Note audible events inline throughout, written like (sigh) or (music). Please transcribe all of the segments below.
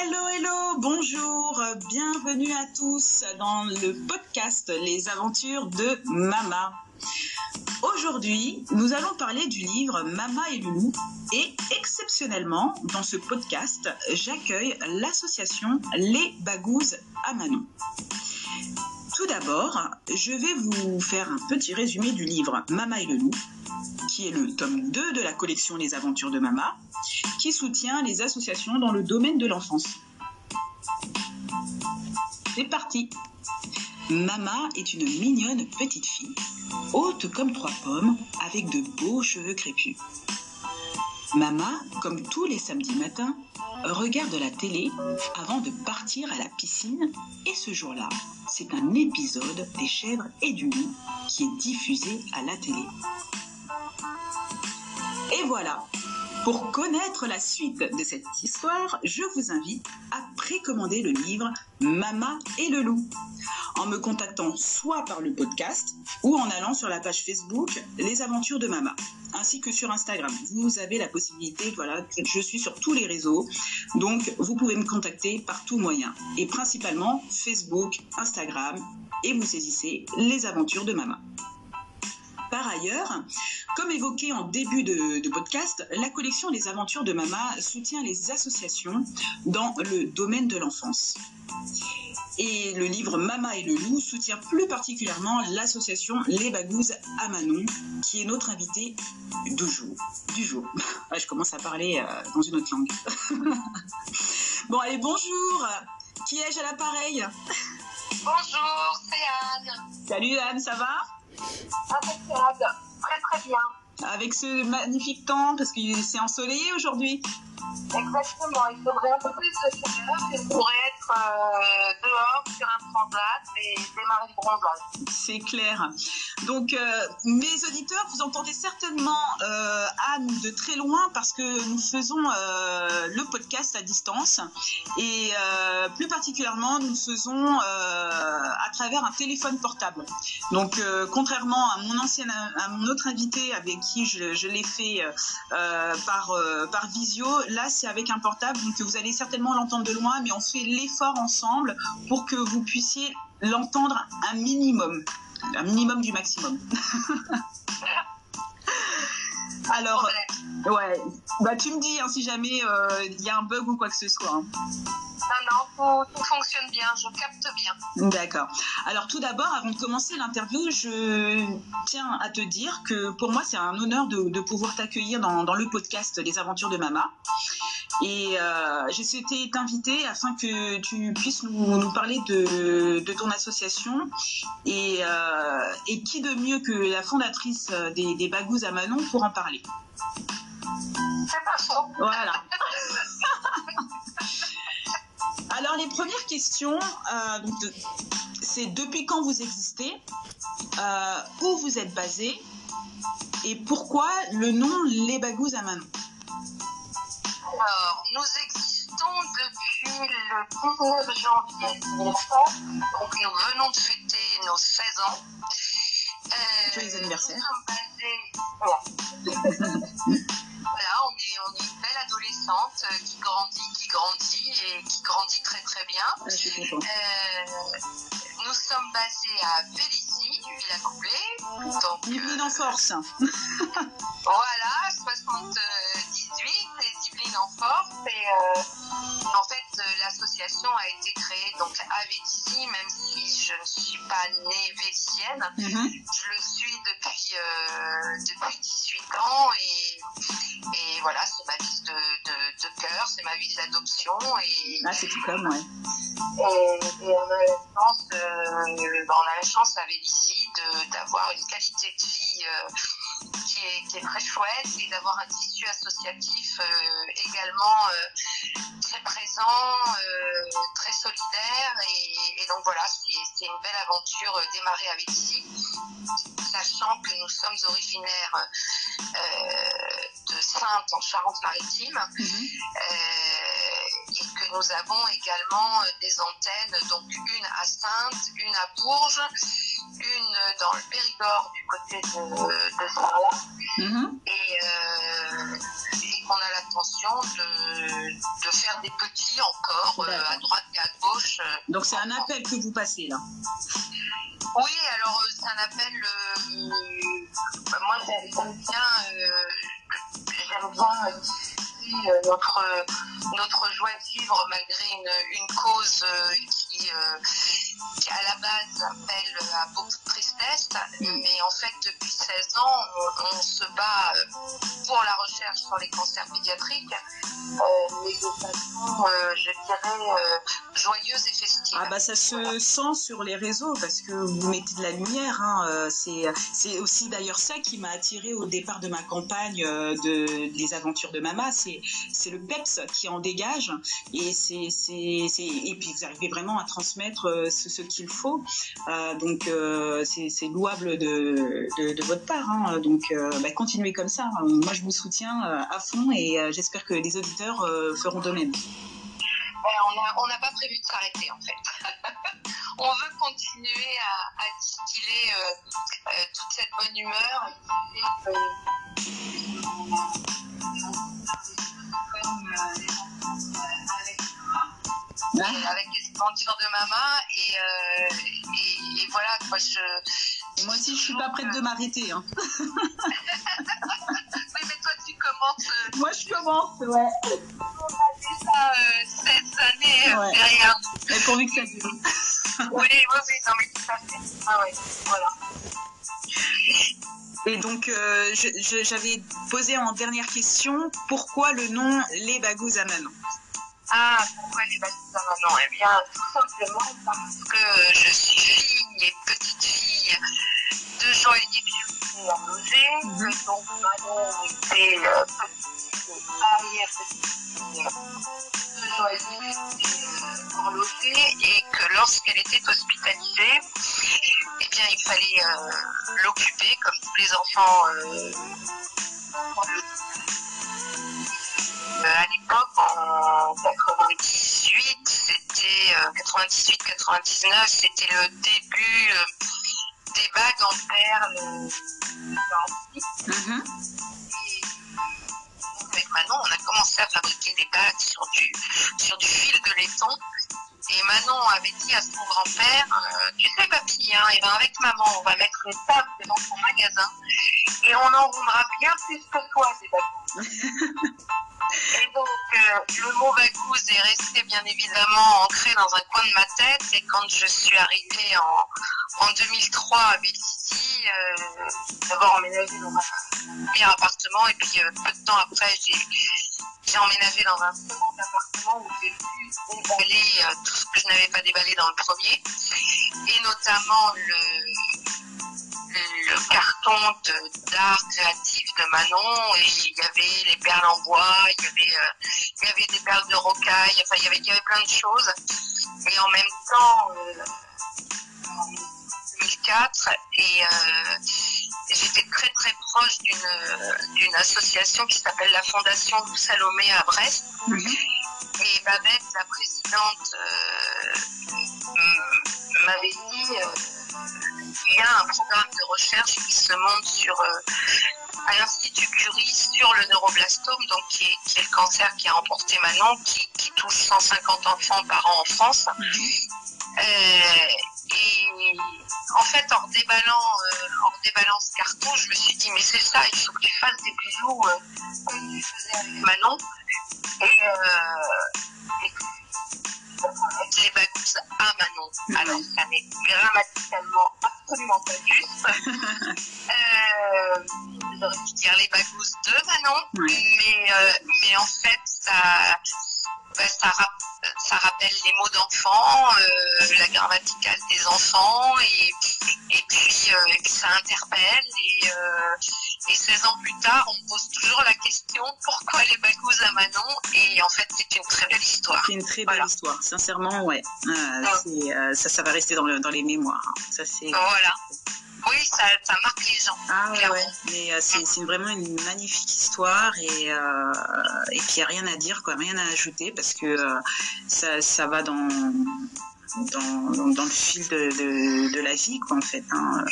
Hello, hello, bonjour, bienvenue à tous dans le podcast Les aventures de Mama. Aujourd'hui, nous allons parler du livre Mama et le loup et exceptionnellement, dans ce podcast, j'accueille l'association Les Bagouzes à Manon. Tout d'abord, je vais vous faire un petit résumé du livre Mama et le loup, qui est le tome 2 de la collection Les aventures de Mama, qui soutient les associations dans le domaine de l'enfance. C'est parti Mama est une mignonne petite fille, haute comme trois pommes, avec de beaux cheveux crépus. Mama, comme tous les samedis matins, regarde la télé avant de partir à la piscine et ce jour-là, c'est un épisode des chèvres et du loup qui est diffusé à la télé. Et voilà, pour connaître la suite de cette histoire, je vous invite à précommander le livre Mama et le loup. En me contactant soit par le podcast ou en allant sur la page Facebook Les Aventures de Mama, ainsi que sur Instagram. Vous avez la possibilité, voilà, je suis sur tous les réseaux, donc vous pouvez me contacter par tout moyen, et principalement Facebook, Instagram, et vous saisissez Les Aventures de Mama. Par ailleurs, comme évoqué en début de, podcast, la collection Les Aventures de Mama soutient les associations dans le domaine de l'enfance. Et le livre Mama et le loup soutient plus particulièrement l'association Les Bagouzes à Manon, qui est notre invité du jour. Du jour. (laughs) je commence à parler euh, dans une autre langue. (laughs) bon, allez, bonjour Qui ai-je à l'appareil? Bonjour, c'est Anne. Salut Anne, ça va? Très très bien. Avec ce magnifique temps, parce que c'est ensoleillé aujourd'hui. Exactement, il faudrait un peu plus de chaleur on pourrait être euh, dehors sur un transat et démarrer le bronzage. C'est clair. Donc, euh, mes auditeurs, vous entendez certainement euh, Anne de très loin parce que nous faisons le podcast à distance et plus particulièrement, nous faisons à travers un téléphone portable. Donc, contrairement à mon ancien, à mon autre invité avec qui je, je l'ai fait par par visio, là c'est avec un portable, donc vous allez certainement l'entendre de loin, mais on fait l'effort ensemble pour que vous puissiez l'entendre un minimum, un minimum du maximum. (laughs) Alors, ouais, bah tu me dis hein, si jamais euh, il y a un bug ou quoi que ce soit. Hein. Non, non, tout, fonctionne bien, je capte bien. D'accord. Alors tout d'abord, avant de commencer l'interview, je tiens à te dire que pour moi, c'est un honneur de, pouvoir t'accueillir dans, dans, le podcast Les Aventures de Mama. Et euh, j'ai souhaité t'inviter afin que tu puisses nous, parler de, ton association. Et, euh, et, qui de mieux que la fondatrice des, des Bagous à Manon pour en parler C'est pas faux. Voilà. (laughs) Alors les premières questions, euh, c'est depuis quand vous existez, où vous êtes basé et pourquoi le nom Les Bagous à Manon? Alors, nous existons depuis le 19 janvier 2003, donc nous venons de fêter nos 16 ans. Euh, Joyeux anniversaire. (laughs) voilà, on est, on est une belle adolescente euh, qui grandit, qui grandit et qui grandit très très bien. Ah, euh, nous sommes basés à Vélizy, Villa Coublé. Donc, Yveline en force. (laughs) voilà, 78 et Yveline en force. Et euh, en fait, l'association a été créée donc à Vélizy, même si je ne suis pas née vélizienne. Mhm. Je le suis depuis, euh, depuis 18 ans et, et voilà, c'est ma ville de, de, de cœur, c'est ma ville d'adoption. Et, ah, c'est tout comme, ouais. Et, et on a la chance, euh, on a la chance avec ici d'avoir une qualité de vie euh, qui, est, qui, est, très chouette et d'avoir un tissu associatif euh, également euh, très présent, très solidaire. Et, et donc voilà, c'est une belle aventure démarrée avec ici, sachant que nous sommes originaires de Sainte en Charente-Maritime. Mhm. et que nous avons également des antennes, donc une à Sainte, une à Bourges, dans le Périgord du côté de, de Sarlat. Mhm. Et, euh, et qu'on a l'intention de, de, faire des petits encore euh, à droite et à gauche. euh. Donc c'est un appel que vous passez là. Oui, alors c'est un appel. bah, moi, j'aime bien, j'aime bien notre notre joie de vivre malgré une, une cause qui, euh, qui à la base appelle à beaucoup de tristesse. Mais en fait, depuis 16 ans, on, on se bat euh, pour la recherche sur les cancers pédiatriques, euh, mais de façon, euh, je dirais, euh, joyeuse et festive. Ah bah ça se sent sur les réseaux parce que vous mettez de la lumière. hein, euh, C'est aussi d'ailleurs ça qui m'a attiré au départ de ma campagne euh, de des aventures de Mama. C'est le peps qui en dégage et c'est et puis vous arrivez vraiment à transmettre euh, ce, ce qu'il faut. Euh, donc euh, c'est louable de, votre part. hein. Donc euh, bah, continuez comme ça. Moi je vous soutiens euh, à fond et euh, j'espère que les auditeurs euh, feront de même. On n'a pas prévu de s'arrêter en fait. on veut continuer à, distiller euh, euh, toute cette bonne humeur euh, euh, avec de maman et, euh, et, et voilà quoi je Moi aussi je suis pas prête de m'arrêter. Hein. (laughs) (laughs) oui mais toi tu commences euh, Moi je commence. Ouais. déjà euh, 16 années euh, Ouais. derrière Mais pourvu que ça dure. (laughs) oui oui oui non mais tout à fait ah ouais voilà Et donc, euh, j'avais posé en dernière question, pourquoi le nom Les Bagous à Manon Ah, pourquoi les baptêmes maintenant Eh bien, tout simplement parce que je suis fille et petite fille de Loger. Mhm. que Donc, Manon était euh, petite fille, arrière-petite fille de euh, horloger et que lorsqu'elle était hospitalisée, eh bien, il fallait euh, l'occuper comme tous les enfants euh, à l'époque, en 98, c'était 98-99, c'était le début euh, des bagues en perles. euh, Mhm. et avec Manon, on a commencé à fabriquer des bagues sur du, sur du fil de laiton. Et Manon avait dit à son grand-père, euh, tu sais papy, hein, eh ben, avec maman, on va mettre une table devant son magasin et on en vendra bien plus que toi des. (laughs) Et donc, euh, le mot bagouze est resté bien évidemment ancré dans un coin de ma tête. Et quand je suis arrivée en, en 2003 à Vélizy, euh, d'abord emménagé dans un premier appartement, et puis peu de temps après, j'ai j'ai emménagé dans un second appartement où j'ai pu déballer euh, tout ce que je n'avais pas déballé dans le premier, et notamment le, carton d'art créatif de Manon. Il y avait les perles en bois, il y avait, euh, il y avait des perles de rocaille, enfin il y avait, plein de choses. Et en même temps, euh, en 2004, et j'étais très très proche d'une d'une association qui s'appelle la Fondation Salomé à Brest. Mhm. Et Babette, la présidente, euh, m'avait dit euh, il y a un programme de recherche qui se monte sur euh, à l'Institut Curie sur le neuroblastome, donc qui est, qui est le cancer qui a emporté Manon, qui, qui touche 150 enfants par an en France. Euh, et en fait, en redéballant, euh, en redéballant ce carton, je me suis dit, mais c'est ça, il faut que tu fasses des bijoux euh, comme tu faisais avec Manon. Et, euh, et les bagous à Manon. Alors, ça n'est grammaticalement absolument pas juste. (laughs) Pu dire les bagous de Manon, Ouais. mais, euh, mais en fait, ça, bah, ça, ça rappelle les mots d'enfants, euh, la grammaticale des enfants, et, et, puis, euh, et ça interpelle. Et, euh, et 16 ans plus tard, on me pose toujours la question pourquoi les bagous à Manon? Et en fait, c'est une très belle histoire. C'est une très belle Voilà. histoire, sincèrement, ouais. Euh, ça, ça va rester dans, le- dans les mémoires. hein. Ça, c'est... Voilà. Oui, ça, ça marque les gens. Ah ouais, clairement. ouais. Mais euh, c'est, vraiment une magnifique histoire et, euh, et puis il n'y a rien à dire, quoi, rien à ajouter parce que euh, ça, ça va dans, dans, dans le fil de, de, de la vie, quoi, en fait. hein.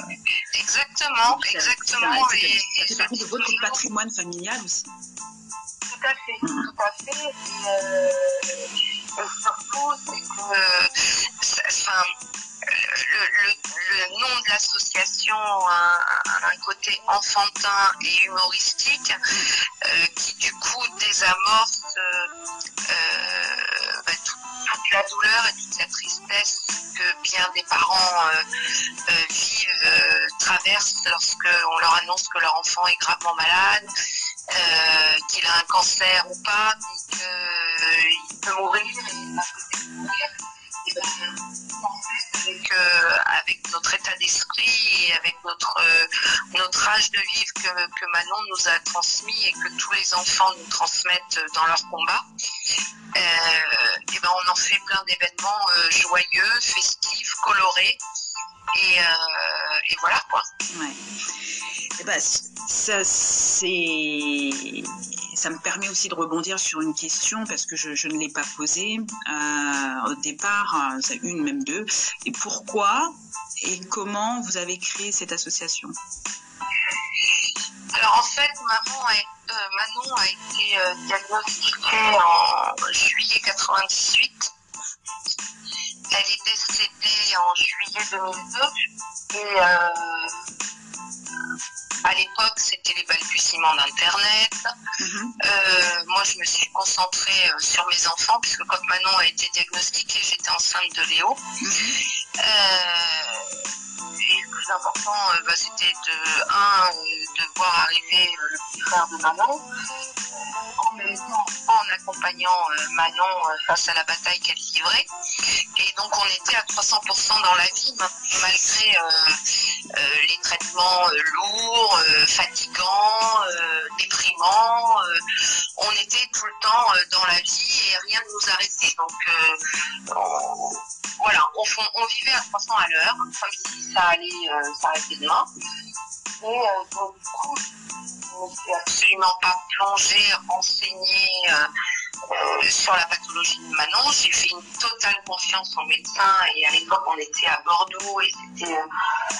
Exactement, Ça- exactement. Ça, et- ça fait partie de votre patrimoine familial aussi. Tout à fait, tout à fait. Et, euh, enfin, le, nom de l'association a, un côté enfantin et humoristique euh, qui du coup désamorce euh, bah, toute la douleur et toute la tristesse que bien des parents vivent, traversent lorsqu'on leur annonce que leur enfant est gravement malade, qu'il a un cancer ou pas, qu'il peut mourir et peut-être mourir. Et ben, avec, avec, notre état d'esprit et avec notre, notre âge de vivre que, que, Manon nous a transmis et que tous les enfants nous transmettent dans leur combat, et ben on en fait plein d'événements joyeux, festifs, colorés. Et, voilà quoi. Et ben, ça, c'est ça me permet aussi de rebondir sur une question parce que je, ne l'ai pas posée euh, au départ, une même deux. Et pourquoi et comment vous avez créé cette association? Alors en fait, Manon a, euh, Manon a été euh, diagnostiquée en juillet 98. Elle est décédée en juillet 2002 et à l'époque, c'était les balbutiements d'Internet. Mhm. Euh, moi, je me suis concentrée euh, sur mes enfants, puisque quand Manon a été diagnostiquée, j'étais enceinte de Léo. Mhm. Euh, et le plus important, bah, c'était de, un, de voir arriver le petit frère de Manon, en accompagnant Manon face à la bataille qu'elle livrait. Et donc on était à 300% dans la vie, malgré les traitements lourds, fatigants, déprimants. on était tout le temps dans la vie et rien ne nous arrêtait. Donc voilà, on, vivait à 300 à l'heure, comme si ça allait s'arrêter demain. Et donc du coup, ne s'est absolument pas plongé, renseigné euh, euh, sur la pathologie de Manon. J'ai fait une totale confiance en médecin et à l'époque on était à Bordeaux et c'était euh,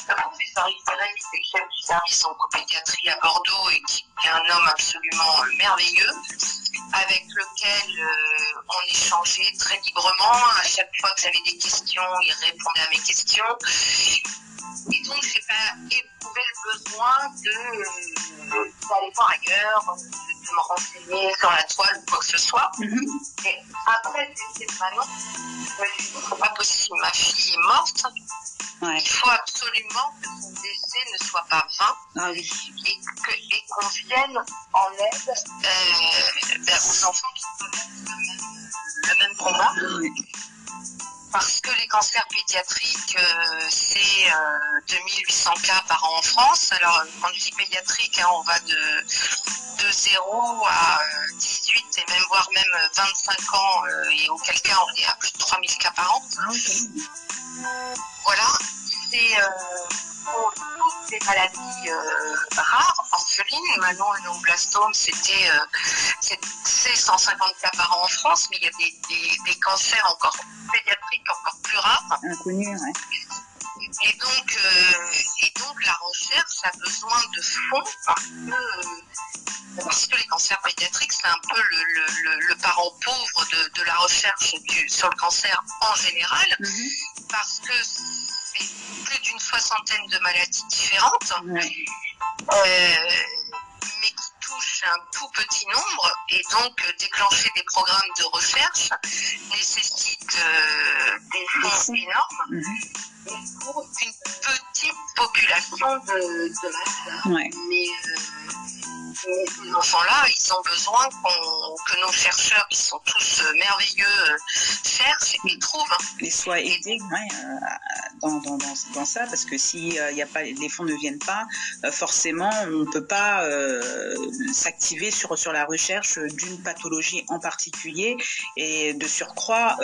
le professeur Iseret qui était chef du service en copédiatrie à Bordeaux et qui est un homme absolument merveilleux avec lequel on échangeait très librement. À chaque fois que j'avais des questions, il répondait à mes questions. Et donc, j'ai pas éprouvé le besoin d'aller voir ailleurs, de, me renseigner sur la toile ou quoi que ce soit. Mhm. Et après cette Manon, je me suis dit, c'est pas possible, ma fille est morte. Il faut absolument que son décès ne soit pas vain ah oui. et qu'on vienne en aide euh, ben, aux enfants qui connaissent le même, le combat. Oui parce que les cancers pédiatriques, euh, c'est 2800 euh, cas par an en France. Alors, quand je dis pédiatrique, hein, on va de, de 0 à 18 euh, et même voire même 25 ans, et auquel cas on est à plus de 3000 cas par an. Ah, voilà, c'est pour toutes les maladies rares, orphelines. Manon, le blastome, c'était c'est 150 cas par an en France, mais il y a des, des cancers encore pédiatrique encore plus rare. Inconnu, ouais. Et donc, euh, et donc la recherche a besoin de fonds parce que, euh, parce que les cancers pédiatriques, c'est un peu le, le, le, parent pauvre de, de la recherche du, sur le cancer en général, mhm. parce que plus d'une soixantaine de maladies différentes. Ouais. Euh, mais qui touchent un tout petit nombre et donc euh, déclencher des programmes de recherche nécessite euh, des fonds énormes mhm. pour une petite population de, de malades. Ouais. Mais, ces enfants-là, ils ont besoin que nos chercheurs, qui sont tous euh, merveilleux, euh, cherchent et trouvent. Et soient aidés dans, dans, dans, ça, parce que si y a pas, les fonds ne viennent pas, forcément, on ne peut pas s'activer sur, sur la recherche d'une pathologie en particulier et de surcroît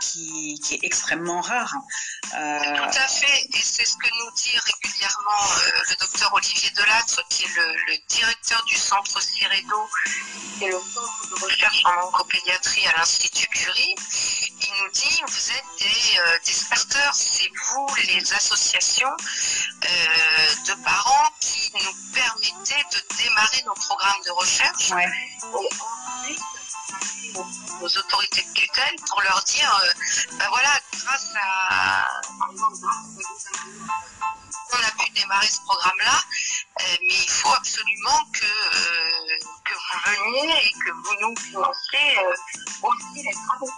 qui, qui, est extrêmement rare. Tout à fait, et c'est ce que nous dit régulièrement le docteur Olivier Delattre, qui est le, le directeur du centre Ciredo, qui est le centre de recherche en oncopédiatrie à l'Institut Curie. Il nous dit vous êtes des, euh, starters, c'est vous les associations euh, de parents qui nous permettez de démarrer nos programmes de recherche. Ouais. Et ensuite, aux, autorités de tutelle pour leur dire, ben voilà, grâce à, on a pu démarrer ce programme-là, mais il faut absolument que, que vous veniez et que vous nous financiez aussi les travaux.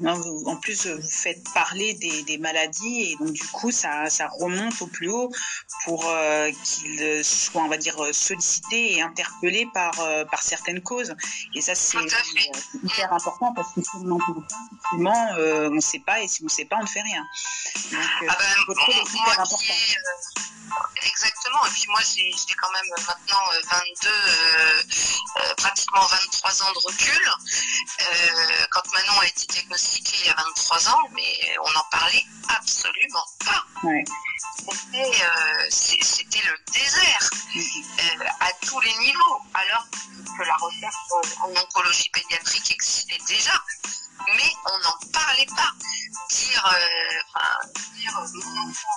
Ouais, en plus, vous faites parler des, des, maladies et donc du coup, ça, ça remonte au plus haut pour qu'ils soient, on va dire, sollicités et interpellés par, par certaines causes. Et ça, c'est hyper important parce que si on n'en parle pas, effectivement, on ne sait pas et si on ne sait pas, on ne fait rien. Donc, ah ben, votre rôle est hyper important. Exactement. Et puis moi, j'ai quand même maintenant 22, euh, euh, pratiquement 23 ans de recul. Euh, quand Manon a été diagnostiquée il y a 23 ans, mais on n'en parlait absolument pas. Ouais. C'était le désert à tous les niveaux, alors que la recherche en oncologie pédiatrique existait déjà mais on n'en parlait pas. Dire, euh, enfin, dire mon enfant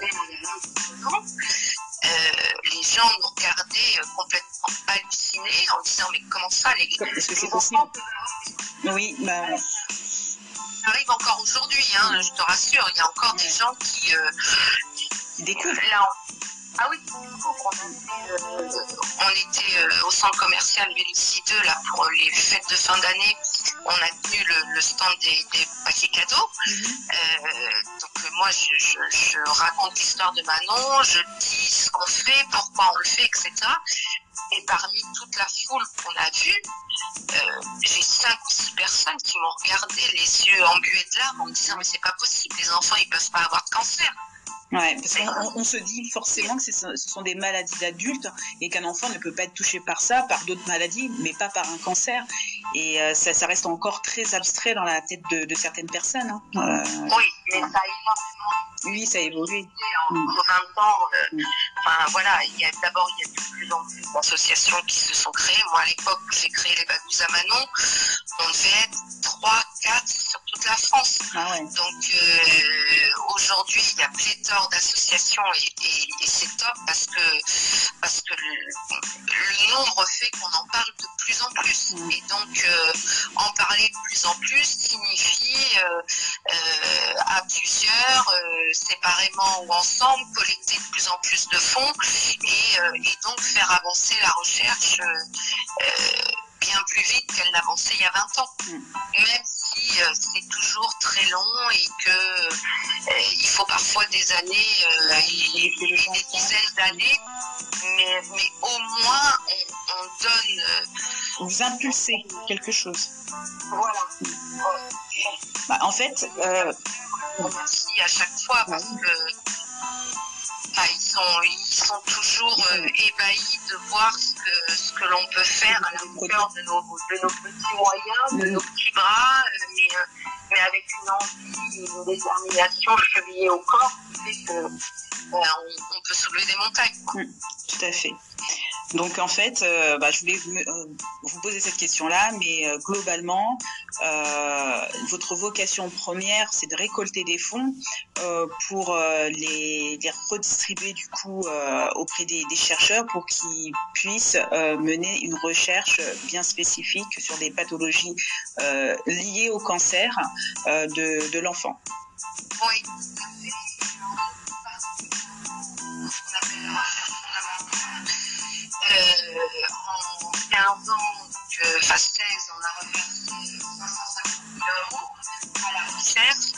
est il y a 23 euh, les gens regardaient euh, complètement hallucinés en disant mais comment ça les, Est-ce que c'est possible Oui, bah... Ça arrive encore aujourd'hui, hein, je te rassure, il y a encore des gens qui, euh, découvrent. Là, ah oui, on, était euh, au centre commercial Vélicy 2 là, pour les fêtes de fin d'année. On a tenu le, stand des, paquets cadeaux. Mhm. Euh, donc euh, moi, je, raconte l'histoire de Manon, je dis ce qu'on fait, pourquoi on le fait, etc. Et parmi toute la foule qu'on a vue, j'ai cinq ou six personnes qui m'ont regardé les yeux embués de larmes en me disant mais c'est pas possible, les enfants ils peuvent pas avoir de cancer. Ouais, parce qu'on on se dit forcément que ce sont des maladies d'adultes et qu'un enfant ne peut pas être touché par ça, par d'autres maladies, mais pas par un cancer. Et euh, ça, ça, reste encore très abstrait dans la tête de, de certaines personnes. Hein. Euh, oui, mais ça a énormément. Oui, ça a évolué. En 20 ans, euh, mm. enfin voilà, il y a d'abord il y a de plus en plus d'associations qui se sont créées. Moi, à l'époque j'ai créé les Babous à Manon, on devait être 3, 4 sur toute la France. Ah ouais. Donc euh, aujourd'hui, il y a pléthore d'associations et, et, et c'est top parce que parce que le, le nombre fait qu'on en parle de plus en plus. Mm. Et donc euh, en parler de plus en plus signifie euh, à plusieurs, séparément ou ensemble, collecter de plus en plus de fonds et, et donc faire avancer la recherche bien plus vite qu'elle n'avançait il y a 20 ans. Mm. Même si c'est toujours très long et que il faut parfois des années et, des dizaines d'années, mais, mais, au moins on, on donne vous impulsez quelque chose. Voilà. Bah, en fait, euh... merci à chaque fois parce que bah, ils, sont, ils sont toujours euh, ébahis de voir ce que, ce que l'on peut faire à la hauteur de nos, de nos petits moyens, de nos petits bras, euh, mais, euh, mais avec une envie, une détermination chevillée au corps qui fait que on, on, peut soulever des montagnes. Mmh, tout à fait. Donc en fait, euh, bah, je voulais euh, vous poser cette question-là, mais euh, globalement, votre vocation première, c'est de récolter des fonds pour les, redistribuer du coup auprès des, chercheurs pour qu'ils puissent mener une recherche bien spécifique sur des pathologies liées au cancer de, de l'enfant. Oui. En 15 ans, donc, phase 16, on a reversé 550 000 euros à la recherche.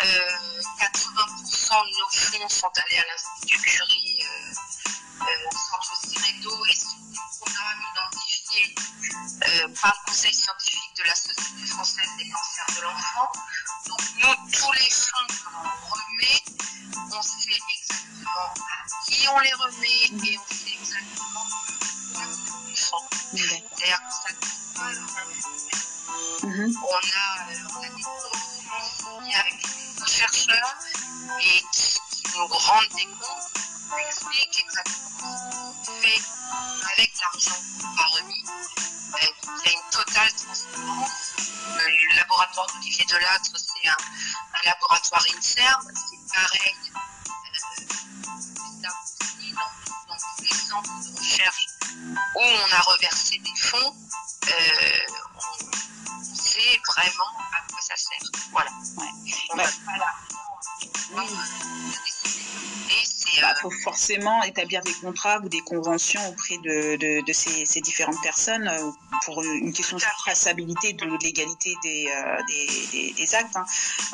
Euh, 80% de nos fonds sont allés à l'Institut Curie, euh, euh, centre Ciredo, et sur des programmes identifiés euh, par le Conseil scientifique de la Société française des cancers de l'enfant. Donc nous, tous les fonds que l'on remet, on sait exactement à qui on les remet et on sait exactement c'est-à-dire mm-hmm. on, a, on a des conventions avec des chercheurs et qui, nous rendent des comptes, nous expliquent exactement ce qu'on fait avec l'argent qu'on a remis. Euh, il y a une totale transparence. Le laboratoire d'Olivier Delattre, c'est un, un, laboratoire INSERM, c'est pareil. Euh, dans, dans tous les centres de recherche où on a reversé des fonds, euh, vraiment à quoi ça sert. Voilà. Ouais. On Bah, pas l'argent, Oui. Il euh, faut forcément établir des contrats ou des conventions auprès de, de, de ces, ces différentes personnes euh, pour une question de traçabilité, de légalité des, euh, des, des, des actes. hein.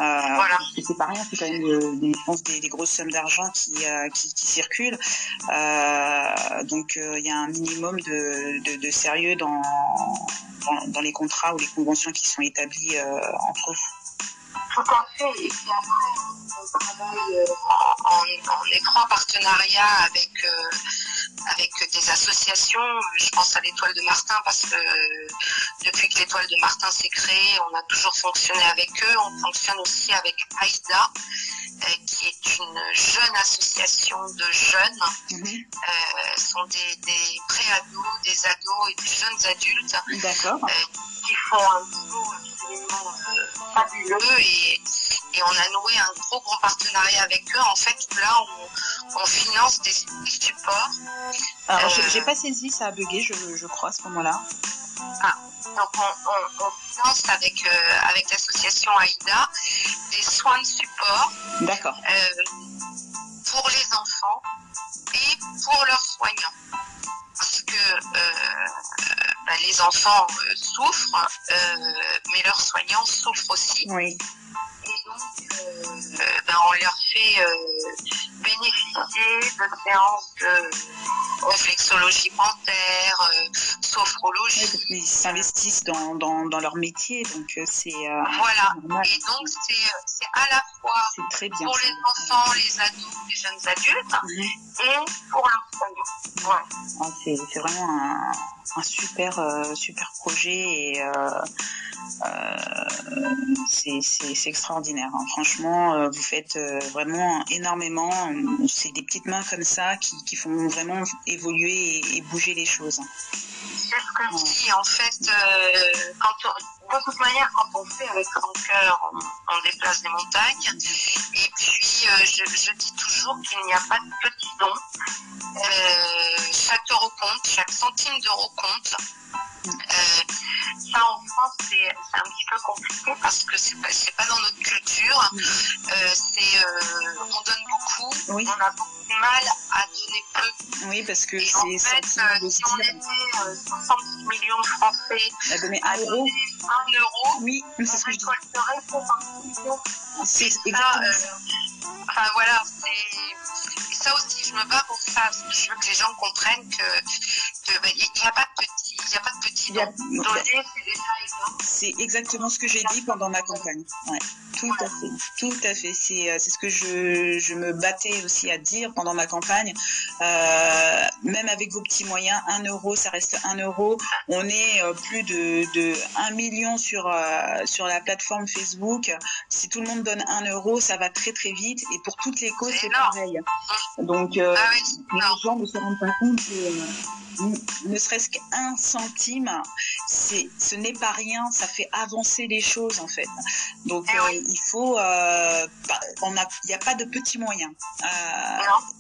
Euh, Voilà. parce que C'est pas rien, c'est quand même des, je pense des, des grosses sommes d'argent qui, euh, qui, qui circulent. Donc il y a un minimum de, sérieux dans, dans, dans les contrats ou les conventions qui sont établies entre vous. Tout à fait. Et puis après, euh, en, en partenariat avec, euh, avec des associations. Je pense à l'Étoile de Martin parce que euh, depuis que l'Étoile de Martin s'est créée, on a toujours fonctionné avec eux. On fonctionne aussi avec AIDA, euh, qui est une jeune association de jeunes. Mhm. Euh, ce sont des, des pré-ados, des ados et des jeunes adultes D'accord. qui font un boulot absolument euh, fabuleux et, et on a noué un gros gros partenariat avec eux. En fait, là, on, on finance des, des supports. Alors, Euh, j'ai- j'ai pas saisi, ça a bugué, je, je crois, à ce moment-là. Donc, on, on- on finance avec, euh, avec l'association AIDA des soins de support D'accord. euh, pour les enfants et pour leurs soignants. Parce que euh, bah, les enfants euh, souffrent, euh, mais leurs soignants souffrent aussi. Oui. Et donc, euh, ben, on fait euh, bénéficier de séances de réflexologie plantaire, euh, sophrologie. qu'ils s'investissent dans, dans, dans leur métier, donc euh, c'est euh, Voilà. normal. Et donc, c'est à la fois C'est très bien. pour les enfants, les ados, les jeunes adultes Mhm. et pour leurs soignants. Voilà. Ah, c'est vraiment un, un super, super projet et c'est c'est- extraordinaire. hein. Franchement, euh, vous faites euh, vraiment énormément. C'est des petites mains comme ça qui, font vraiment évoluer et, bouger les choses. C'est ce que je dis, en fait, euh, de toute manière, quand on fait avec son cœur, on, déplace des montagnes. Et puis, euh, je, dis toujours qu'il n'y a pas de petits dons. Euh, chaque euro compte, chaque centime d'euro compte. Euh, ça, en France, c'est un petit peu compliqué parce que c'est pas, pas dans notre culture. Euh, c'est, euh, on donne beaucoup, Oui. on a beaucoup de mal à donner peu. Oui, parce que c'est sentiment de si on était euh, 70 millions de Français à donner à un euro. donner 1 euro, Oui, on (laughs) c'est ce que je dis. récolterait 70 millions. C'est Ça, exactement ça. enfin voilà, c'est ça aussi, je me bats pour ça, parce que je veux que les gens comprennent que ben, il n'y a pas de il y a pas de a- dons. Donner, c'est exactement ce que j'ai dit pendant ma campagne. Ouais, tout à fait, tout à fait. C'est euh, c'est ce que je, je me battais aussi à dire pendant ma campagne. Euh, même avec vos petits moyens, un euro, ça reste un euro. On est euh, plus de, de 1 million sur, euh, sur la plateforme Facebook. Si tout le monde donne un euro, ça va très très vite. Et pour toutes les causes, C'est pareil. Donc, euh, Ah oui, c'est les gens ne se rendent pas compte que ne serait-ce qu'un centime, c'est, ce n'est pas rien, ça fait avancer les choses en fait. Donc Eh oui. Il faut, euh, pas- on a, il n'y a pas de petits moyens. Euh,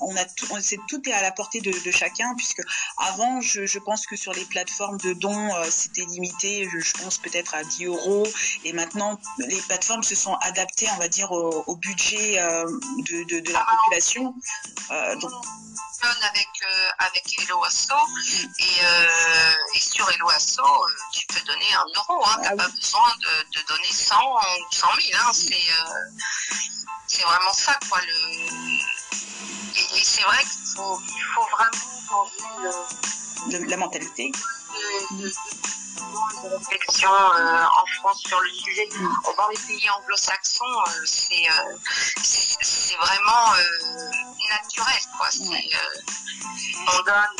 on a tout, on- c'est, tout est à la portée de, de chacun puisque avant, je, je pense que sur les plateformes de dons, euh, c'était limité, je, je pense peut-être à 10 euros. Et maintenant, les plateformes se sont adaptées, on va dire, au, au budget euh, de, de, de la Ah bah, population. Donc avec, euh, avec Hello Asso et, euh, et sur Hello Asso, tu peux donner un euro, hein, Ah pas besoin de, de donner 100 ou 100 000, hein, c'est, euh, c'est vraiment ça quoi. Le... Et, et c'est vrai qu'il faut, vraiment changer le, la mentalité. de, de, de- de réflexion euh, en France sur le sujet. Dans les pays anglo-saxons, euh, c'est euh, vraiment naturel. Quoi. On donne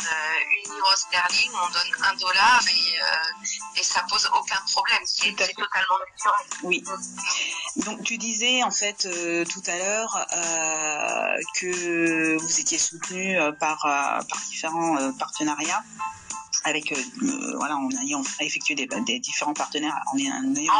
une livre sterling, on donne un dollar et, et ça pose aucun problème. C'est totalement naturel. Oui. Donc tu disais en fait euh, tout à l'heure euh, que vous étiez soutenu euh, par, par différents partenariats avec euh, euh, voilà en ayant effectué des, des différents partenaires en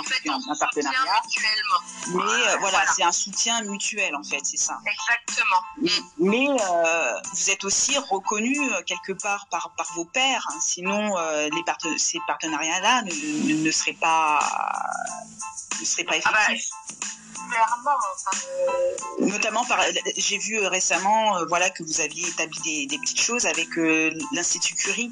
fait, un, partenariat mutuellement. mais euh, voilà Voilà. c'est un soutien mutuel en fait c'est ça Exactement. mais euh, vous êtes aussi reconnu quelque part par, par vos pairs hein. sinon les parte- ces partenariats là ne, ne, ne seraient pas serait pas Ah bah, effectif. clairement, enfin, euh, Notamment, par, j'ai vu récemment, euh, voilà, que vous aviez établi des, des petites choses avec euh, l'Institut Curie.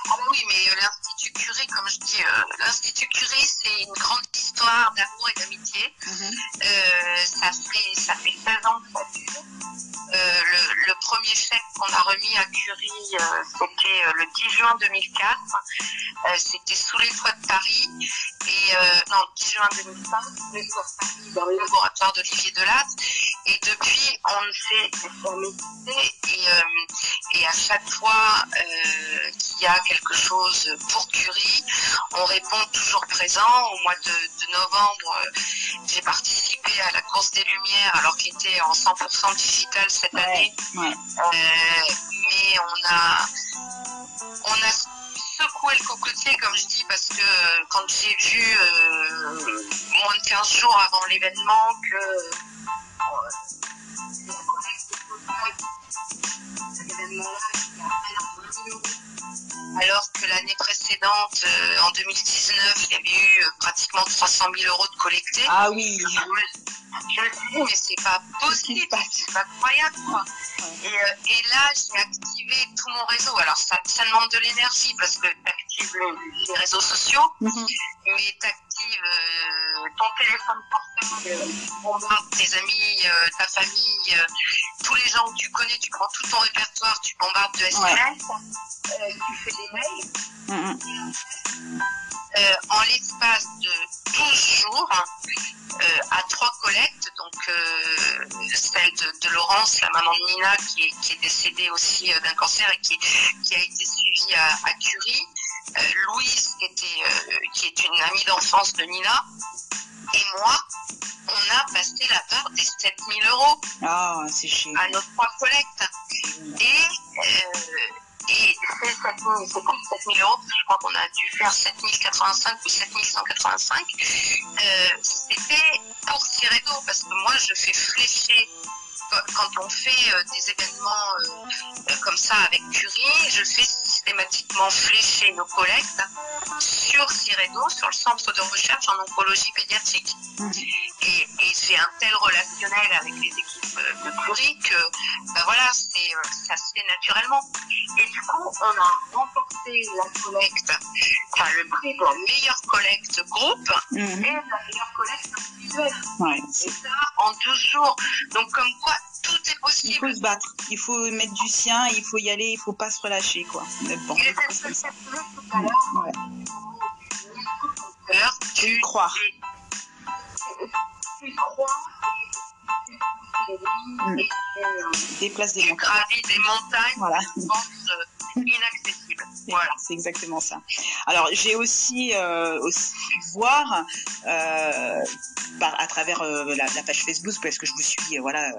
Ah bah oui, mais euh, l'Institut Curie, comme je dis, euh, l'Institut Curie, c'est une grande histoire d'amour et d'amitié. Euh, ça, fait, ça fait 16 ans que ça dure. Le, le premier chèque qu'on a remis à Curie, c'était le 10 juin 2004. Euh, c'était sous les toits de Paris. Et, non, 10 juin 2005, sous les toits de Paris, dans le laboratoire d'Olivier Delattre. Et depuis, on s'est quitté. Et, euh, et à chaque fois euh, qu'il y a quelque chose pour Curie, on répond toujours présent. Au mois de, de novembre, euh, j'ai participé à la course des Lumières, alors qu'il était en 100% digital cette Ouais, année. ouais. Euh, mais on a, on a secoué le cocotier, comme je dis, parce que euh, quand j'ai vu euh, moins de 15 jours avant l'événement que euh, l'événement-là était à peine 20 000 euros. Alors que l'année précédente, euh, en 2019, il y avait eu euh, pratiquement 300 000 euros de collectés. Ah oui. Je me suis dit, mais c'est pas possible, c'est pas croyable, quoi. Et, euh, et là, j'ai activé tout mon réseau. Alors, ça, ça demande de l'énergie parce que actives les réseaux sociaux, Mhm. mais tu actives ton téléphone portable, euh, tu bombardes tes amis, euh, ta famille, euh, tous les gens que tu connais, tu prends tout ton répertoire, tu bombardes de SMS, euh, tu fais des mails. Mhm. Euh, en l'espace de 12 jours euh, à trois collectes, donc euh, celle de, de Laurence, la maman de Nina, qui est, qui est décédée aussi euh, d'un cancer et qui, qui a été suivie à, à Curie, euh, Louise, qui, était, euh, qui est une amie d'enfance de Nina, et moi, on a passé la barre des 7000 euros Ah, chiant. à nos trois collectes. Et, euh, et c'est 7000, c'est plus 7000 euros, je crois qu'on a dû faire 7085 ou 7185. Euh, C'était pour Ciredo, parce que moi, je fais flécher. Quand- on fait euh, des événements euh, comme ça avec Curie, je fais systématiquement flécher nos collectes sur Ciredo, sur le centre de recherche en oncologie pédiatrique. Mhm. Et, et j'ai un tel relationnel avec les équipes euh, de Curie que ben voilà, euh, ça se fait naturellement. Et du coup, on a remporté la collecte, enfin le prix de la meilleure collecte groupe Mhm. et la meilleure collecte individuelle. Ouais, Et c'est- ça en 12 jours. Donc comme quoi, tout est il faut se battre, il faut mettre du sien, il faut y aller, il faut pas se relâcher, quoi. Bon, ce que ça. tout à l'heure, Ouais. tu y tu crois Mm. euh, Déplace des montagnes. des montagnes Voilà. euh, inaccessibles. (laughs) Voilà. C'est exactement ça. Alors j'ai aussi, euh, aussi pu voir euh, par, à travers euh, la, la page Facebook parce que je vous suis voilà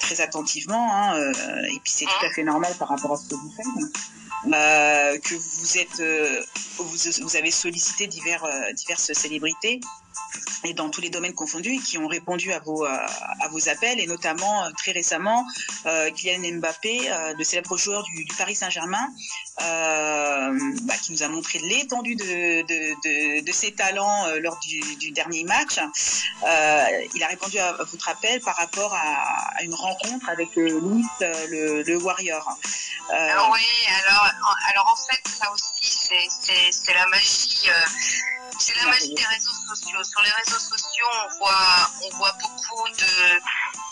très attentivement hein, et puis c'est tout à fait normal par rapport à ce que vous faites que vous êtes vous, vous avez sollicité divers, diverses célébrités et dans tous les domaines confondus qui ont répondu à vos euh, à vos appels et notamment euh, très récemment euh, Kylian Mbappé le célèbre joueur du, Paris Saint-Germain bah, qui nous a montré l'étendue de, de, de, ses talents lors du, dernier match. Il a répondu à, votre appel par rapport à, une rencontre avec Louis, le, le Warrior. Alors oui, alors, alors en fait, ça aussi, c'est la magie. C'est la magie des réseaux sociaux. Sur les réseaux sociaux, on voit, on voit beaucoup de,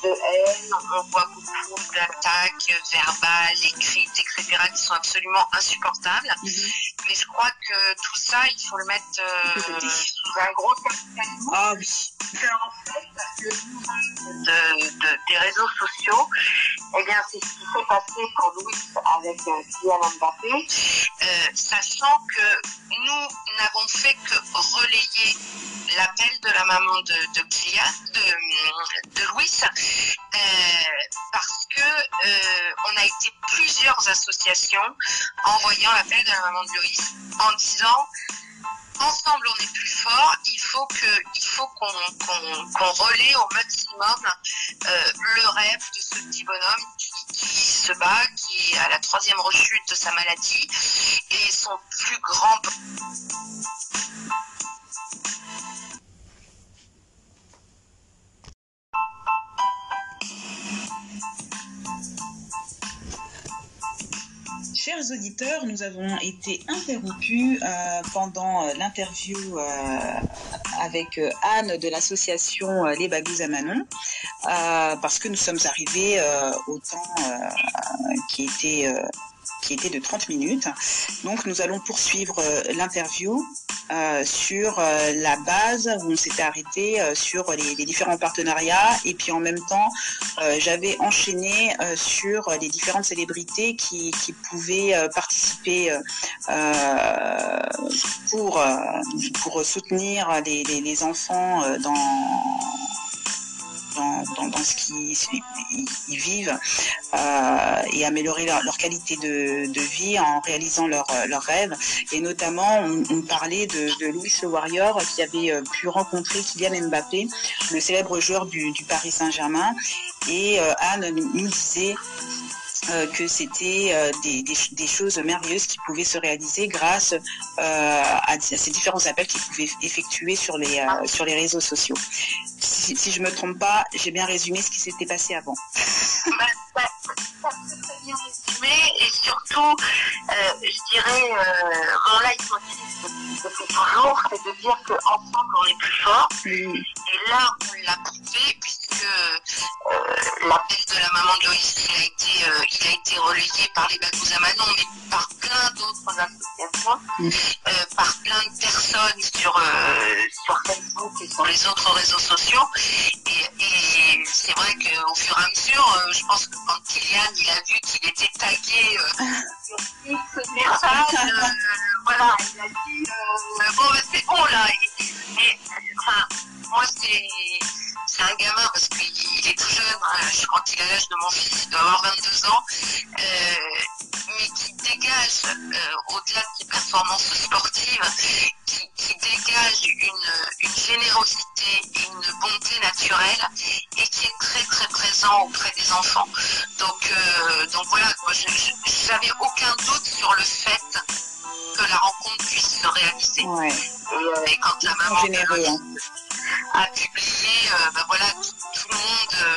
de haine, on voit beaucoup d'attaques verbales, écrites, etc., qui sont absolument insupportables. mhm. Mais je crois que tout ça, il faut le mettre euh, sous un gros capitalisme. Ah oui. en fait, le de, de- des réseaux sociaux, eh bien, c'est ce qui s'est passé pour Louis avec euh, Kylian Mbappé, euh, sachant que nous n'avons fait que relayer l'appel de la maman de, de Kylian, de, de Louis, parce que euh, on a été plusieurs associations en voyant l'appel de la maman de Louis en disant ensemble on est plus fort, il faut faut qu'on relaie au maximum euh, le rêve de ce petit bonhomme qui, qui se bat, qui est à la troisième rechute de sa maladie et son plus grand Chers auditeurs, nous avons été interrompus euh, pendant euh, l'interview euh, avec Anne de l'association Les Bagous à Manon, parce que nous sommes arrivés au temps qui était qui était de 30 minutes. Donc nous allons poursuivre l'interview euh, sur euh, la base où on s'était arrêté euh, sur les, différents partenariats et puis en même temps j'avais enchaîné sur les différentes célébrités qui, pouvaient participer pour, pour soutenir les enfants dans dans, ce qu'ils vivent euh, et améliorer leur, qualité de, vie en réalisant leurs rêves. Et notamment, on, parlait de, Louis le Warrior qui avait euh, pu rencontrer Kylian Mbappé, le célèbre joueur du, Paris Saint-Germain. Et euh, Anne nous disait euh, que c'était euh, des, choses merveilleuses qui pouvaient se réaliser grâce euh, à, ces différents appels qu'ils pouvaient effectuer sur les, sur les réseaux sociaux. Si, je me trompe pas, j'ai bien résumé ce qui s'était passé avant. (laughs) Bah, et surtout, je dirais, mon leitmotiv depuis toujours, c'est de dire qu'ensemble on est plus fort. Et là, on l'a prouvé puisque l'appel de la maman de Loïs, il a été, il a été relayé par les Bagous Manon, mais par plein d'autres associations, mm. euh, par plein de personnes sur, euh, sur Facebook et sur les autres réseaux sociaux. Et, c'est vrai qu'au fur et à mesure, euh, je pense que quand Kylian il a vu qu'il était tagué (laughs) sur X messages, voilà, il a dit bon, ben, c'est bon là. Mais, enfin, moi, c'est un gamin parce qu'il est tout jeune, hein, je crois qu'il a l'âge de mon fils, il doit avoir 22 ans, euh, mais qui dégage, euh, au-delà de ses performances sportives, qui, dégage une, générosité et une bonté naturelle et qui est très très présent auprès des enfants. Donc, euh, donc voilà, je n'avais aucun doute sur le fait que la rencontre puisse se réaliser. Et, quand la maman... Généreux, hein a publié, euh, ben voilà, tout, le monde, euh,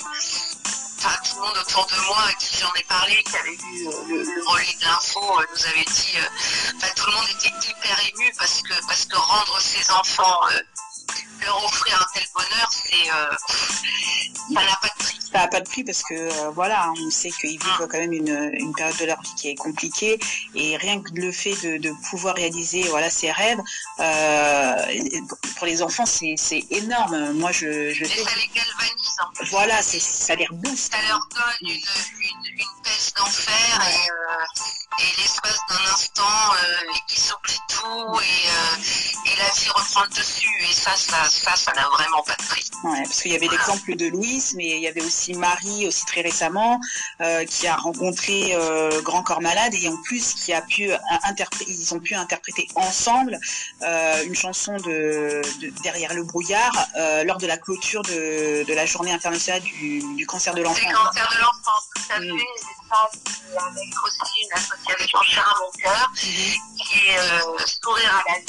enfin tout le monde autour de moi à qui j'en ai parlé, qui avait vu euh, le, le relais de l'info, nous avait dit, tout le monde était hyper ému parce que parce que rendre ses enfants leur offrir un tel bonheur, c'est ça n'a pas de prix. Ça n'a pas de prix parce que voilà, on sait qu'ils vivent quand même une, une, période de leur vie qui est compliquée et rien que le fait de, de pouvoir réaliser voilà ses rêves, pour les enfants, c'est énorme. Moi, je, je sais. ça les galvanise. En plus. Voilà, ça les rebooste. Ça leur donne une, une, une pêche d'enfer et, euh, et l'espace d'un instant, euh, ils oublient tout et, euh, et, la vie reprend le dessus. Et ça, ça, ça, ça n'a vraiment pas de prix. Ouais, parce qu'il y avait l'exemple de Louise, mais il y avait aussi Marie, aussi très récemment, euh, qui a rencontré euh, Grand Corps Malade et en plus qui a pu interpréter, ils ont pu interpréter ensemble une chanson de derrière le brouillard euh, lors de la clôture de, de, la journée internationale du, du cancer de l'enfant. Du cancer de l'enfant, tout à fait. Mm. Ça, avec aussi une association chère à mon cœur, mm-hmm. qui est euh, Sourire à la vie,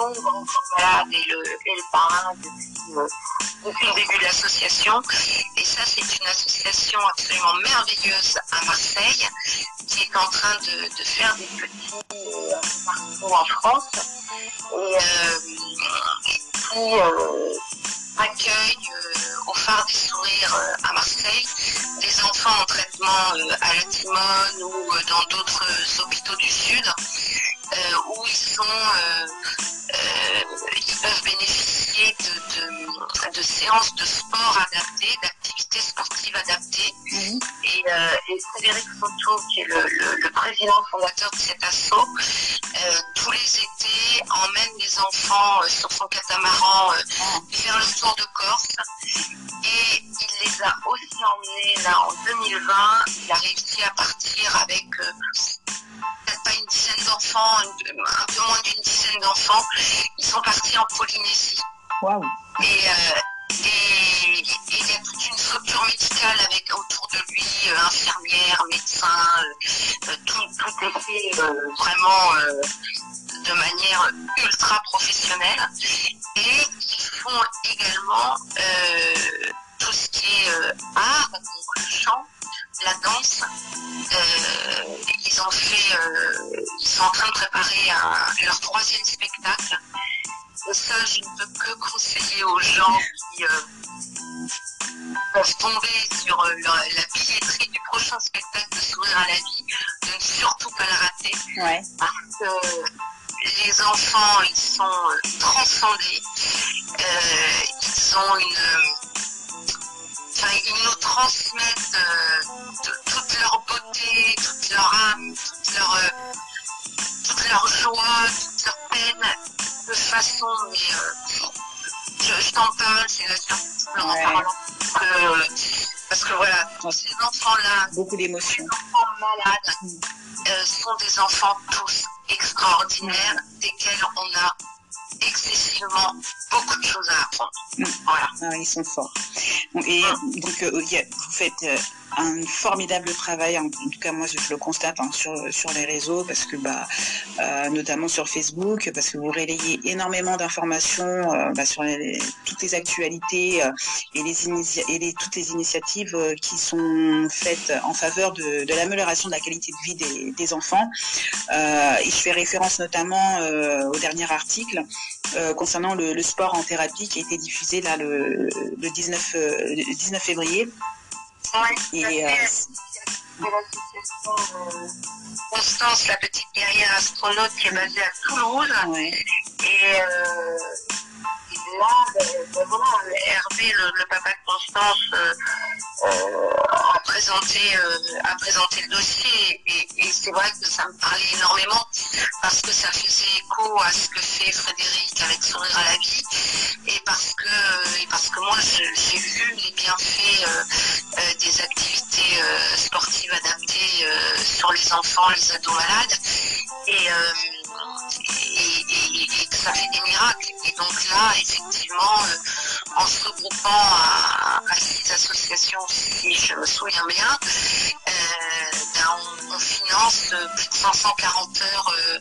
et le, le parrain euh, depuis le début de l'association. Et ça, c'est une association absolument merveilleuse à Marseille, qui est en train de, faire des petits euh, parcours en France. Et, euh, qui accueille au phare des sourires à Marseille des enfants en traitement à la Timone ou dans d'autres hôpitaux du Sud où ils sont ils peuvent bénéficier de, de, séances de sport adaptées, d'activités sportives adaptées. Mhm. Et, Frédéric Soto, qui est le, président fondateur de cet assaut, tous les étés emmène les enfants sur son catamaran faire le tour de Corse. Et il les a aussi emmenés là en 2020. Il a réussi à partir avec peut-être pas une dizaine d'enfants, un peu moins d'une dizaine d'enfants. Ils sont partis en Polynésie. Et, et, il y a toute une structure médicale avec autour de lui euh, infirmières, médecins, euh, tout, tout, est fait euh, vraiment de manière ultra professionnelle. Et ils font également tout ce qui est art, donc le chant, la danse. ils ont fait sont en train de préparer leur troisième spectacle. Et ça, je ne peux que conseiller aux gens qui peuvent tomber sur la billetterie du prochain spectacle de Sourire à la vie, de ne surtout pas le rater. Ouais. Parce que les enfants, ils sont transcendés. ils ont une. Enfin, ils nous transmettent toute leur beauté, toute leur âme, toute leur, toute leur joie, toute leur peine, de façon, mais je, t'en parle, c'est la surprise en parlant. parce que voilà, ces enfants-là, beaucoup d'émotions. Enfants malades euh, sont des enfants tous extraordinaires, desquels on a excessivement beaucoup de choses à apprendre. Mm. Voilà. Ah, ils sont forts. Et mm. donc, euh, vous faites euh, un formidable travail, en, tout cas moi je, le constate hein, sur, sur les réseaux, parce que bah, euh, notamment sur Facebook, parce que vous relayez énormément d'informations euh, bah, sur toutes les actualités euh, et, les et les, toutes les initiatives qui sont faites en faveur de, de l'amélioration de la qualité de vie des, des enfants. et je fais référence notamment au dernier article concernant le, le, sport en thérapie qui a été diffusé là le, le 19, le 19 février. Oui, et, euh, l'association euh, Constance, la petite guerrière astronaute qui est basée à Toulouse. Et, euh, là, ben, ben Hervé, le, papa de Constance, euh, euh, a, présenté, a présenté le dossier. Et, c'est vrai que ça me parlait énormément parce que ça faisait écho à ce que fait Frédéric avec Sourire à la vie. Et parce que, parce que moi, j'ai vu les bienfaits euh, des activités sportives adaptées sur les enfants, les ados malades. Et, que ça fait des miracles. Et donc là, effectivement, euh, en se regroupant à, à, six associations, si je me souviens bien, euh, ben on, finance plus de 540 heures euh,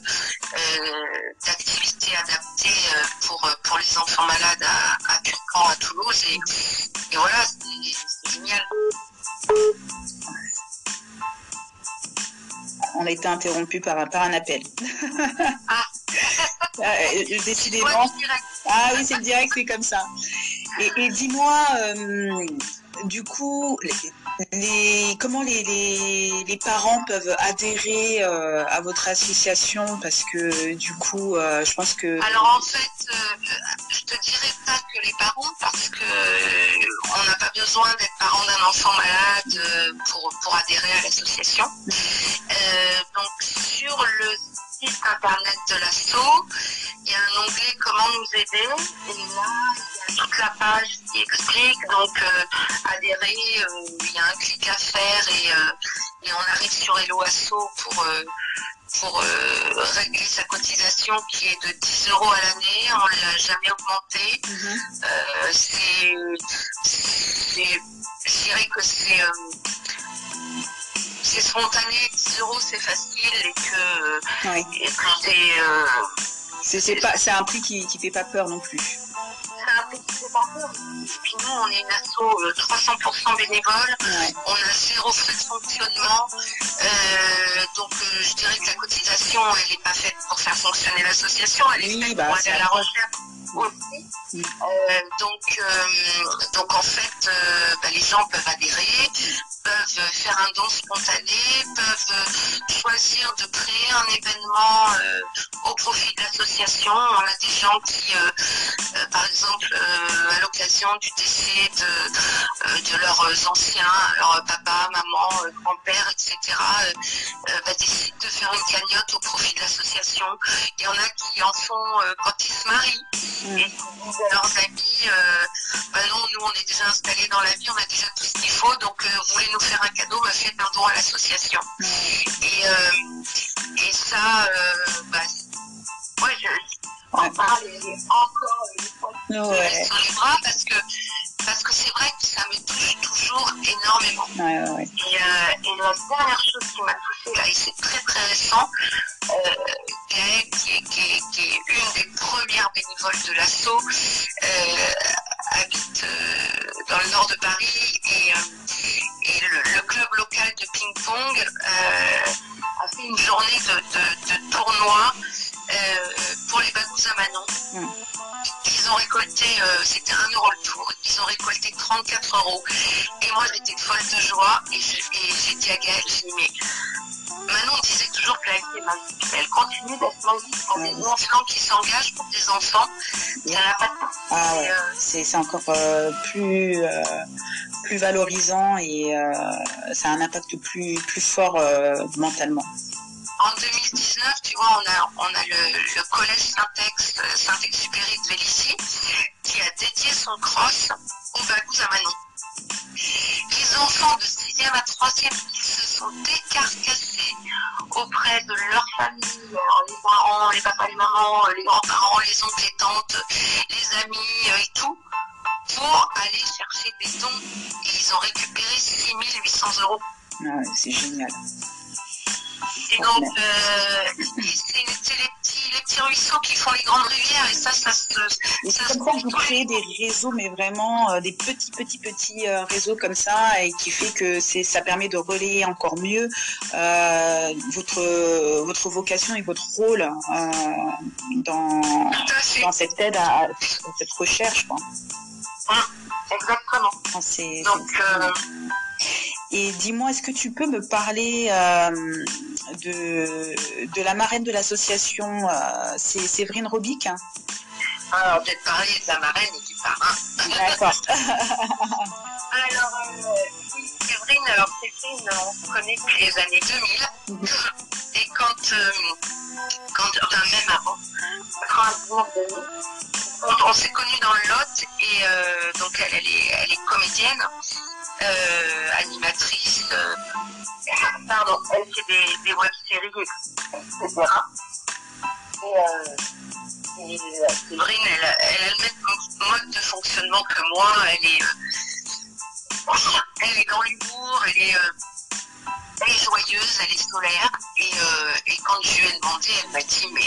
d'activités adaptées pour, pour les enfants malades à, à Turcan, à Toulouse. Et, et voilà, c'est génial on a été interrompu par, par un appel. Ah. (laughs) décidément. Ah oui, c'est direct, c'est comme ça. Et, dis-moi, euh, du coup, les, comment les, les, parents peuvent adhérer euh, à votre association? Parce que du coup, euh, je pense que... Alors en fait, je te dirais pas que les parents, parce que on n'a pas besoin d'être parent d'un enfant malade pour, pour adhérer à l'association. donc sur le site internet de l'assaut, il y a un onglet comment nous aider. Et là, il y a toute la page qui explique. Donc, euh, adhérer, euh, il y a un clic à faire et, euh, on arrive sur Hello Asso pour, pour régler sa cotisation qui est de 10 euros à l'année. On ne l'a jamais augmenté. Mhm. c'est, je dirais que c'est c'est spontané, 10 euros c'est facile et que, et que c'est. Euh, c'est pas, c'est un prix qui, qui fait pas peur non plus. Puis nous, on est une asso 300% euh, bénévole. Ouais. On a zéro frais de fonctionnement. Euh, donc euh, je dirais que la cotisation, elle n'est pas faite pour faire fonctionner l'association, elle est oui, faite bah, pour aller à la recherche aussi. Euh, donc, donc en fait, bah, les gens peuvent adhérer, peuvent faire un don spontané, peuvent choisir de créer un événement au profit de l'association. On a des gens qui, l'occasion du décès de, de leurs anciens, leurs papa, maman, grand-père, etc., bah, décident de faire une cagnotte au profit de l'association. Il y en a qui en font quand ils se marient. Mm. Et leurs amis, euh, bah non, nous on est déjà installés dans la vie, on a déjà tout ce qu'il faut, donc euh, vous voulez nous faire un cadeau, bah, faites un don à l'association. Et, euh, et ça, bah, moi je, en parle encore une fois ouais. sur les bras parce que parce que c'est vrai que ça me touche toujours énormément. Ouais, ouais, et, et, la dernière chose qui m'a touchée là, et c'est très très récent, euh, Gaëlle, qui est, qui, est, qui est, une des premières bénévoles de l'assaut, euh, habite euh, dans le nord de Paris et, le, club local de ping-pong a fait une journée de, tournoi pour les Bagous à Manon. Ils ont récolté, c'était un euro le tour, ils ont récolté 34 euros. Et moi j'étais folle de joie et j'ai dit à Gaëlle, j'ai dit mais Manon disait toujours qu'elle était magique, elle continue d'être magique pour des enfants qui s'engagent pour des enfants. Ça n'a pas de ah ouais. Euh, c'est encore euh, plus, euh, plus valorisant et ça a un impact plus, plus fort mentalement. En 2019, tu vois, on a, on a le, collège Saint-Ex, Saint-Exupéry de Vélizy, qui a dédié son cross au Bagous à. Les enfants de 6e à 3e qui se sont décarcassés auprès de leur famille, les parents, les papas, les mamans, les grands-parents, les oncles, les tantes, les amis euh, et tout, pour aller chercher des dons. Et ils ont récupéré 6800 euros. Ah c'est génial. Et donc, euh, c'est les petits, les petits ruisseaux qui font les grandes rivières. Et ça, ça se. C'est comme ça que vous créez des réseaux, mais vraiment euh, des petits, petits, petits euh, réseaux comme ça, et qui fait que ça permet de relayer encore mieux votre, votre vocation et votre rôle dans, dans cette aide à, cette recherche. Quoi. exactement. Donc, et dis-moi, est-ce que tu peux me parler euh, de, de la marraine de l'association euh, C'est Séverine Robic Alors, peut-être parler de la marraine et du parrain. D'accord. (laughs) alors, euh, Séverine, alors Séverine, on se connaît depuis les années 2000. Mhm. Et quand, quand, enfin même avant, on, s'est connus dans le Lot et donc elle, elle, est, elle est comédienne. Euh, animatrice, euh, pardon, elle fait des, des web-séries, etc. Et, euh, et Séverine, elle, elle, a le même mode de fonctionnement que moi. Elle est, elle est dans l'humour, elle est, elle est joyeuse, elle est solaire. Et, et quand je lui ai demandé, elle m'a dit mais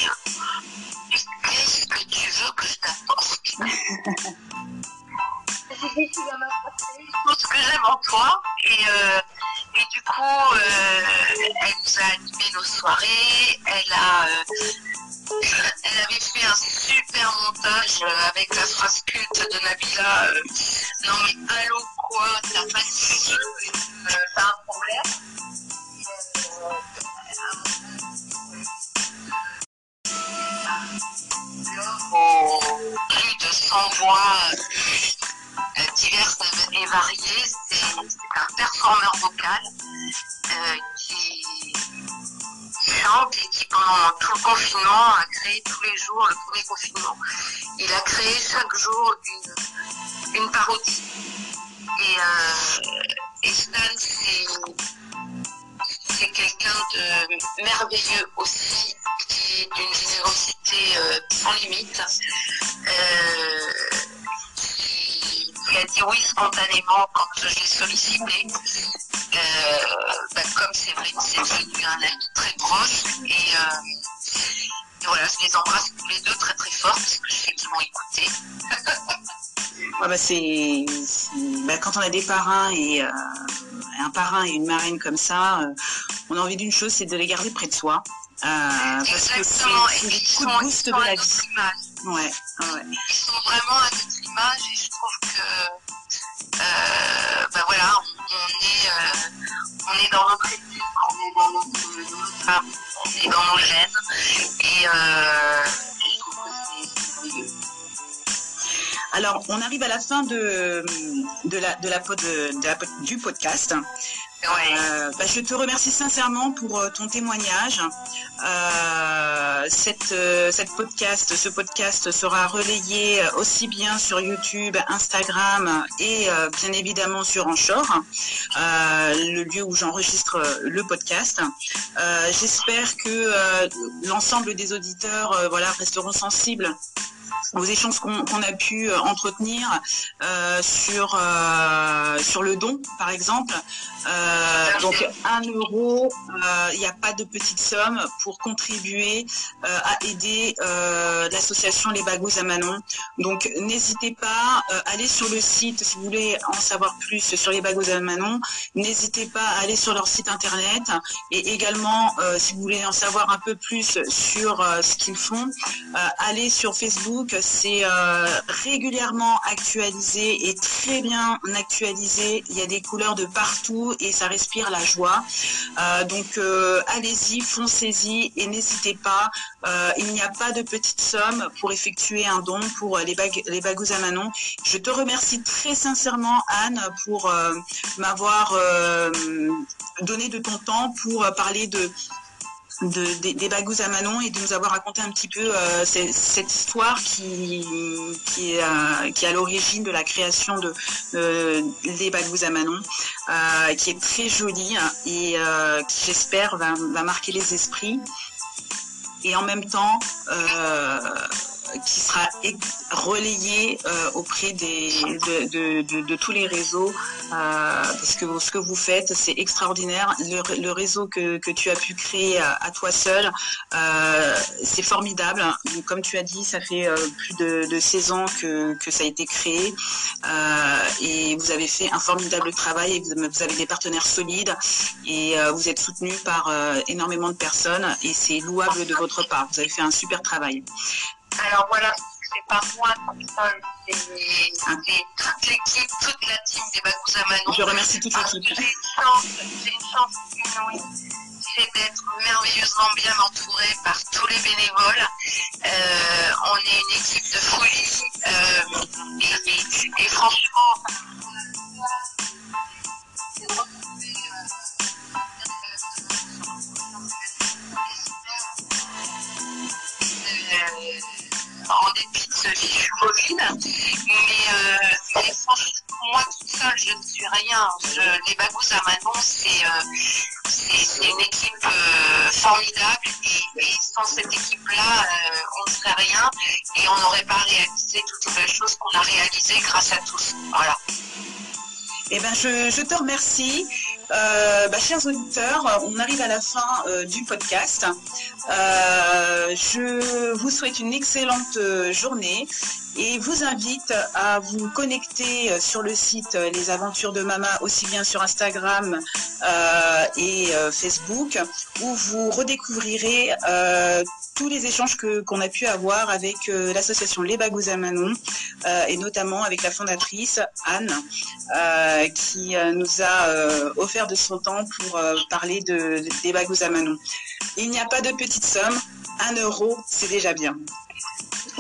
qu'est-ce que tu veux que je t'apporte? (laughs) Tout ce que j'aime en toi. Et, euh, et du coup, euh, elle nous a animé nos soirées. Elle a, euh, elle avait fait un super montage avec la phrase culte de Nabila. non mais allô quoi, t'as pas de t'as un problème. plus de 100 voix diverses et variées. C'est un performeur vocal euh, qui chante et qui pendant tout le confinement a créé tous les jours, le premier confinement, il a créé chaque jour une parodie. Et, euh, Stan, c'est quelqu'un de merveilleux aussi, qui est d'une générosité euh, sans limite. Euh, il a dit oui spontanément quand je l'ai sollicité. Bah, comme c'est vrai c'est devenu un ami très proche. Et, euh, voilà, je les embrasse tous les deux très très fort parce que je sais qu'ils vont écouter. bah, c'est, bah, quand on a des parrains et euh, un parrain et une marraine comme ça, on a envie d'une chose, c'est de les garder près de soi. parce que c'est le coup de boost de la vie. Ouais, ouais. Ils sont vraiment à notre image et je trouve que euh, ben voilà, on, est, euh, on est dans notre éthique, on est dans notre, âme, Alors, on arrive à la fin de, de, la, de, la, de, la, du podcast. Euh, bah, je te remercie sincèrement pour euh, ton témoignage. Euh, cette, cette podcast, ce podcast sera relayé aussi bien sur YouTube, Instagram et bien évidemment sur Anchor, le lieu où j'enregistre le podcast. J'espère que l'ensemble des auditeurs voilà, resteront sensibles aux échanges qu'on a pu entretenir sur sur le don, par exemple. Donc un euro, il n'y a pas de petite somme pour contribuer à aider l'association Les Bagous à Manon. Donc n'hésitez pas à aller sur le site si vous voulez en savoir plus sur Les Bagous à Manon. N'hésitez pas à aller sur leur site internet et également si vous voulez en savoir un peu plus sur ce qu'ils font, allez sur Facebook. C'est régulièrement actualisé et très bien actualisé. Il y a des couleurs de partout et ça respire la joie. Euh, donc euh, allez-y, foncez-y et n'hésitez pas. Euh, il n'y a pas de petite somme pour effectuer un don pour les, bag les bagous à Manon. Je te remercie très sincèrement Anne pour m'avoir donné de ton temps pour parler de des bagous à Manon et de nous avoir raconté un petit peu euh, cette, histoire qui, qui, est, euh, à l'origine de la création de Les bagous à Manon, euh, qui est très jolie hein, et qui j'espère va, marquer les esprits. Et en même temps, qui sera relayé euh, auprès de, tous les réseaux euh, parce que ce que vous faites c'est extraordinaire. Le, réseau que, tu as pu créer à, toi seul euh, c'est formidable. Comme tu as dit ça fait plus de, 16 ans que, ça a été créé et vous avez fait un formidable travail et vous, avez des partenaires solides et vous êtes soutenu par énormément de personnes et c'est louable de votre part. Vous avez fait un super travail alors voilà, c'est pas moi comme ça, c'est toute l'équipe, toute la team des Bagous à Manon. Je remercie toute l'équipe. J'ai une chance, j'ai une chance inouïe c'est d'être merveilleusement bien entourée par tous les bénévoles. Euh, on est une équipe de folie euh, et, et, et, franchement, les Bagous à Manon, c'est euh, une équipe euh, formidable. Et, sans cette équipe-là, on ne serait rien. Et on n'aurait pas réalisé toutes les choses qu'on a réalisées grâce à tous. Voilà. Eh ben, je, te remercie. Euh, bah, chers auditeurs, on arrive à la fin euh, du podcast. Euh, je vous souhaite une excellente journée et vous invite à vous connecter sur le site Les Aventures de Mama, aussi bien sur Instagram et Facebook, où vous redécouvrirez tous les échanges qu'on a pu avoir avec l'association Les Bagous à Manon et notamment avec la fondatrice Anne qui nous a offert de son temps pour euh, parler de, des bagous à Manon. Il n'y a pas de petite somme, un euro, c'est déjà bien.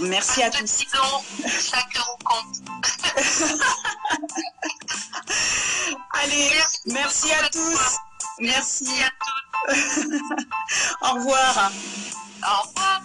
Merci à tous. chaque euro compte. Allez, merci, à tous. Merci. à tous. Au revoir. Au revoir.